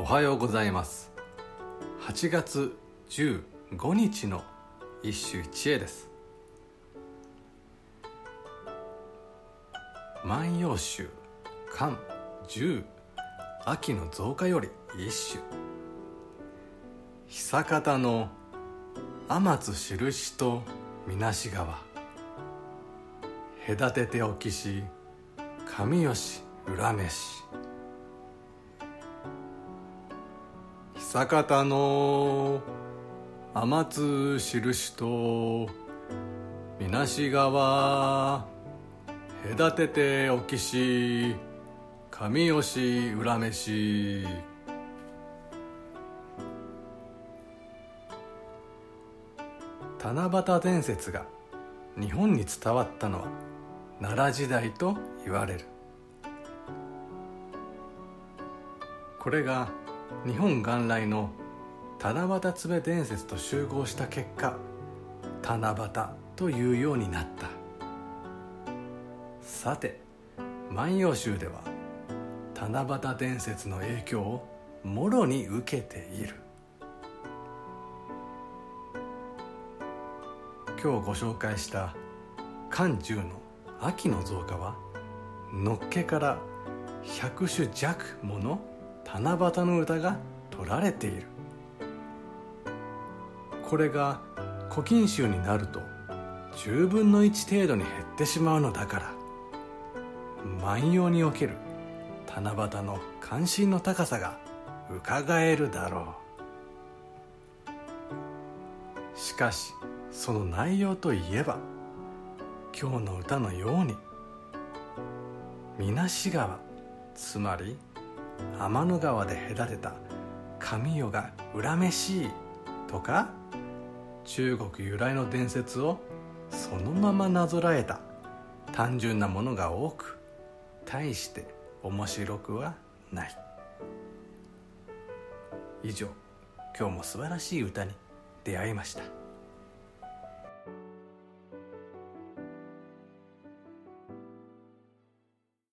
おはようございます。8月15日の一首一会です「万葉集漢十秋の増加より一首」久方の天津印とみなし川。隔てておきし上吉浦飯。久方の天津印とみなし川隔てておきし上吉浦飯。七夕伝説が日本に伝わったのは奈良時代と言われる。これが日本元来の七夕つべ伝説と集合した結果七夕というようになった。さて「万葉集」では七夕伝説の影響をもろに受けている。今日ご紹介した漢十の秋の増加はのっけから100種弱もの七夕の歌が取られている。これが古今集になると10分の1程度に減ってしまうのだから。万葉における七夕の関心の高さがうかがえるだろう。しかしその内容といえば今日の歌のようにみなし川つまり天の川で隔てた神代が恨めしいとか中国由来の伝説をそのままなぞらえた。単純なものが多く大して面白くはない。以上今日も素晴らしい歌に出会いました。